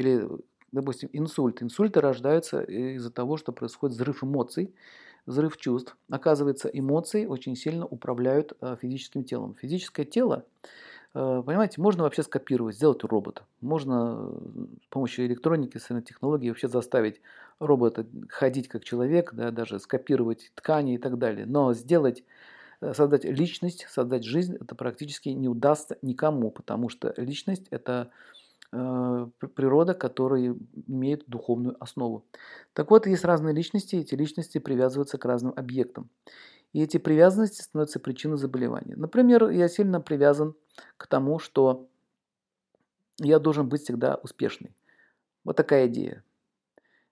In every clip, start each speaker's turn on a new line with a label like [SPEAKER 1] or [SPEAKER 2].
[SPEAKER 1] Или, допустим, инсульт. Инсульты рождаются из-за того, что происходит взрыв эмоций, взрыв чувств. Оказывается, эмоции очень сильно управляют э, физическим телом. Физическое тело, э, понимаете, можно вообще скопировать, сделать робота. Можно с помощью электроники, современной технологии вообще заставить робота ходить как человек, да, даже скопировать ткани и так далее. Но сделать Э, создать личность, создать жизнь, это практически не удастся никому, потому что личность – это э, природа, которая имеет духовную основу. Так вот, есть разные личности, и эти личности привязываются к разным объектам. И эти привязанности становятся причиной заболевания. Например, я сильно привязан к тому, что я должен быть всегда успешный. Вот такая идея.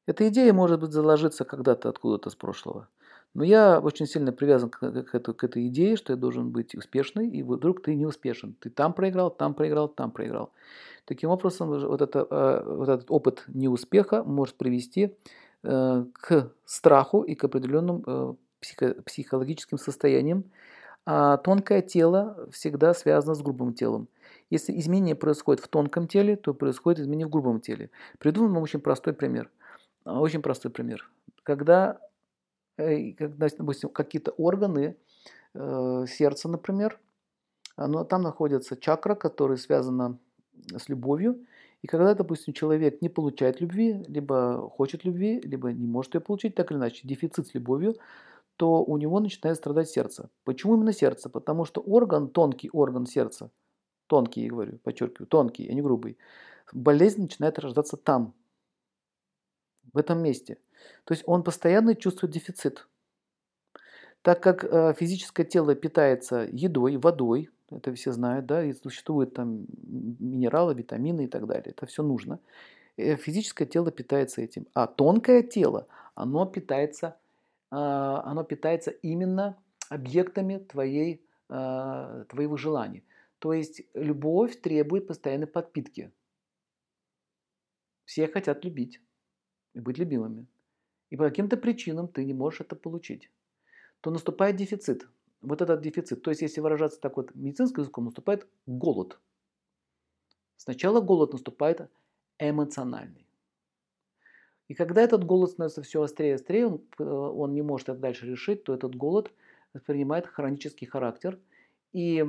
[SPEAKER 1] Эта идея может быть заложиться когда-то откуда-то с прошлого. Но я очень сильно привязан к, к, к, к этой идее, что я должен быть успешный, и вдруг ты не успешен. Ты там проиграл, там проиграл, там проиграл. Таким образом, вот, это, э, вот этот опыт неуспеха может привести э, к страху и к определенным э, психо, психологическим состояниям. А тонкое тело всегда связано с грубым телом. Если изменение происходит в тонком теле, то происходит изменение в грубом теле. Приведу вам очень простой пример. Очень простой пример. Когда когда, допустим, какие-то органы э, сердца, например, оно, там находится чакра, которая связана с любовью. И когда, допустим, человек не получает любви, либо хочет любви, либо не может ее получить, так или иначе, дефицит с любовью, то у него начинает страдать сердце. Почему именно сердце? Потому что орган, тонкий орган сердца, тонкий, я говорю, подчеркиваю, тонкий, а не грубый, болезнь начинает рождаться там, в этом месте. То есть он постоянно чувствует дефицит. Так как э, физическое тело питается едой, водой, это все знают, да, и существуют там минералы, витамины и так далее, это все нужно. Э, физическое тело питается этим, а тонкое тело, оно питается, а, оно питается именно объектами твоей, а, твоего желания. То есть любовь требует постоянной подпитки. Все хотят любить и быть любимыми, и по каким-то причинам ты не можешь это получить, то наступает дефицит. Вот этот дефицит, то есть если выражаться так вот медицинским языком, наступает голод. Сначала голод наступает эмоциональный. И когда этот голод становится все острее и острее, он, э, он не может это дальше решить, то этот голод принимает хронический характер. И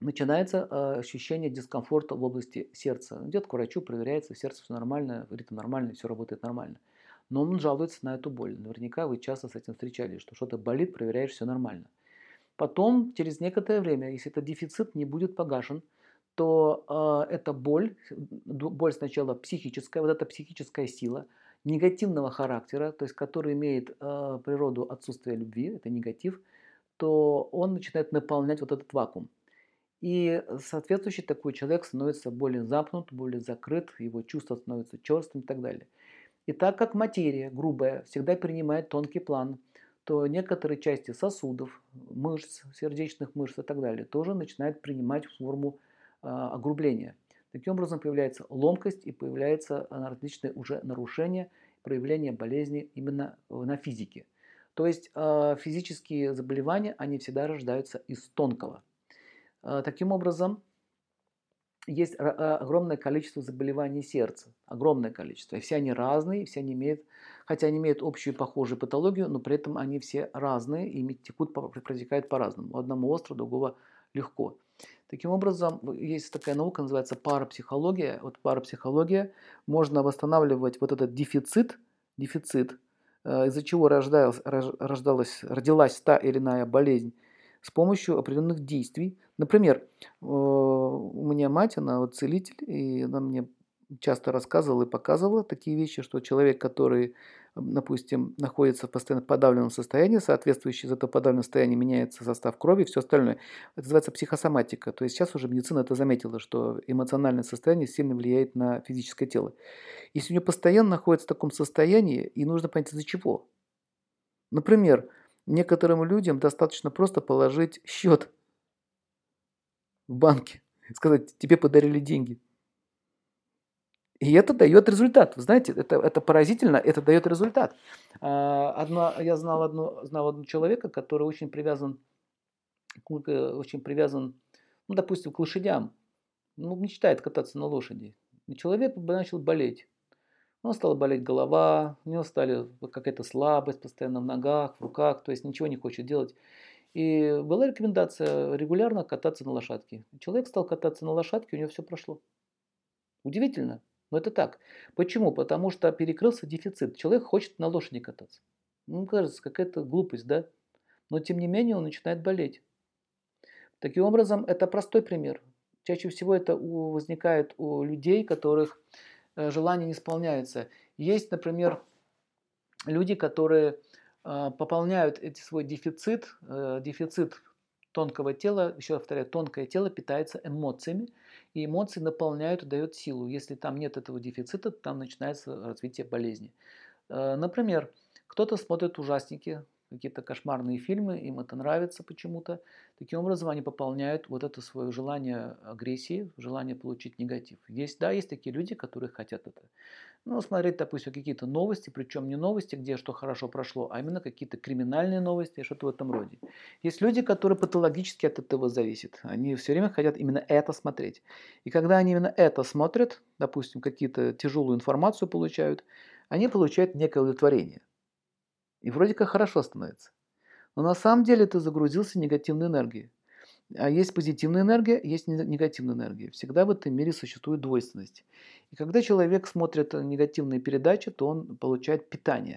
[SPEAKER 1] начинается э, ощущение дискомфорта в области сердца. Идет к врачу, проверяется, сердце все нормально, ритм нормальный, все работает нормально. Но он жалуется на эту боль. Наверняка вы часто с этим встречались, что что-то болит, проверяешь, все нормально. Потом, через некоторое время, если этот дефицит не будет погашен, то э, эта боль, боль сначала психическая, вот эта психическая сила, негативного характера, то есть который имеет э, природу отсутствия любви, это негатив, то он начинает наполнять вот этот вакуум. И соответствующий такой человек становится более замкнут, более закрыт, его чувства становятся черствым и так далее. И так как материя грубая всегда принимает тонкий план, то некоторые части сосудов, мышц, сердечных мышц и так далее тоже начинают принимать форму э, огрубления. Таким образом появляется ломкость и появляются различные уже нарушения, проявления болезни именно на физике. То есть э, физические заболевания, они всегда рождаются из тонкого. А, таким образом, есть а, огромное количество заболеваний сердца, огромное количество. И все они разные, все они имеют, хотя они имеют общую похожую патологию, но при этом они все разные и текут, протекают по-разному. Одному остро, другого легко. Таким образом, есть такая наука, называется парапсихология. Вот парапсихология можно восстанавливать вот этот дефицит, дефицит, э, из-за чего рождалась, рождалась, родилась та или иная болезнь с помощью определенных действий. Например, э, у меня мать, она вот целитель, и она мне часто рассказывала и показывала такие вещи, что человек, который, допустим, находится в постоянно подавленном состоянии, соответствующий за это подавленное состояние меняется состав крови и все остальное. Это называется психосоматика. То есть сейчас уже медицина это заметила, что эмоциональное состояние сильно влияет на физическое тело. Если у нее постоянно находится в таком состоянии, и нужно понять, из-за чего. Например, Некоторым людям достаточно просто положить счет в банке, сказать, тебе подарили деньги. И это дает результат. Вы знаете, это, это поразительно, это дает результат. А, одно, я знал, одну, знал одного человека, который очень привязан, очень привязан, ну, допустим, к лошадям. Ну, мечтает кататься на лошади. И человек начал болеть. У него стала болеть голова, у него стали какая-то слабость постоянно в ногах, в руках, то есть ничего не хочет делать. И была рекомендация регулярно кататься на лошадке. Человек стал кататься на лошадке, у него все прошло. Удивительно, но это так. Почему? Потому что перекрылся дефицит. Человек хочет на лошади кататься. Ну, кажется, какая-то глупость, да? Но тем не менее он начинает болеть. Таким образом, это простой пример. Чаще всего это возникает у людей, которых Э, желание не исполняется. Есть, например, люди, которые э, пополняют эти свой дефицит, э, дефицит тонкого тела, еще повторяю, тонкое тело питается эмоциями, и эмоции наполняют и дают силу. Если там нет этого дефицита, там начинается развитие болезни. Например, кто-то смотрит ужасники, какие-то кошмарные фильмы, им это нравится почему-то. Таким образом, они пополняют вот это свое желание агрессии, желание получить негатив. Есть, да, есть такие люди, которые хотят это. Ну, смотреть, допустим, какие-то новости, причем не новости, где что хорошо прошло, а именно какие-то криминальные новости, что-то в этом роде. Есть люди, которые патологически от этого зависят. Они все время хотят именно это смотреть. И когда они именно это смотрят, допустим, какие-то тяжелую информацию получают, они получают некое удовлетворение. И вроде как хорошо становится. Но на самом деле ты загрузился негативной энергией. А есть позитивная энергия, есть негативная энергия. Всегда в этом мире существует двойственность. И когда человек смотрит негативные передачи, то он получает питание.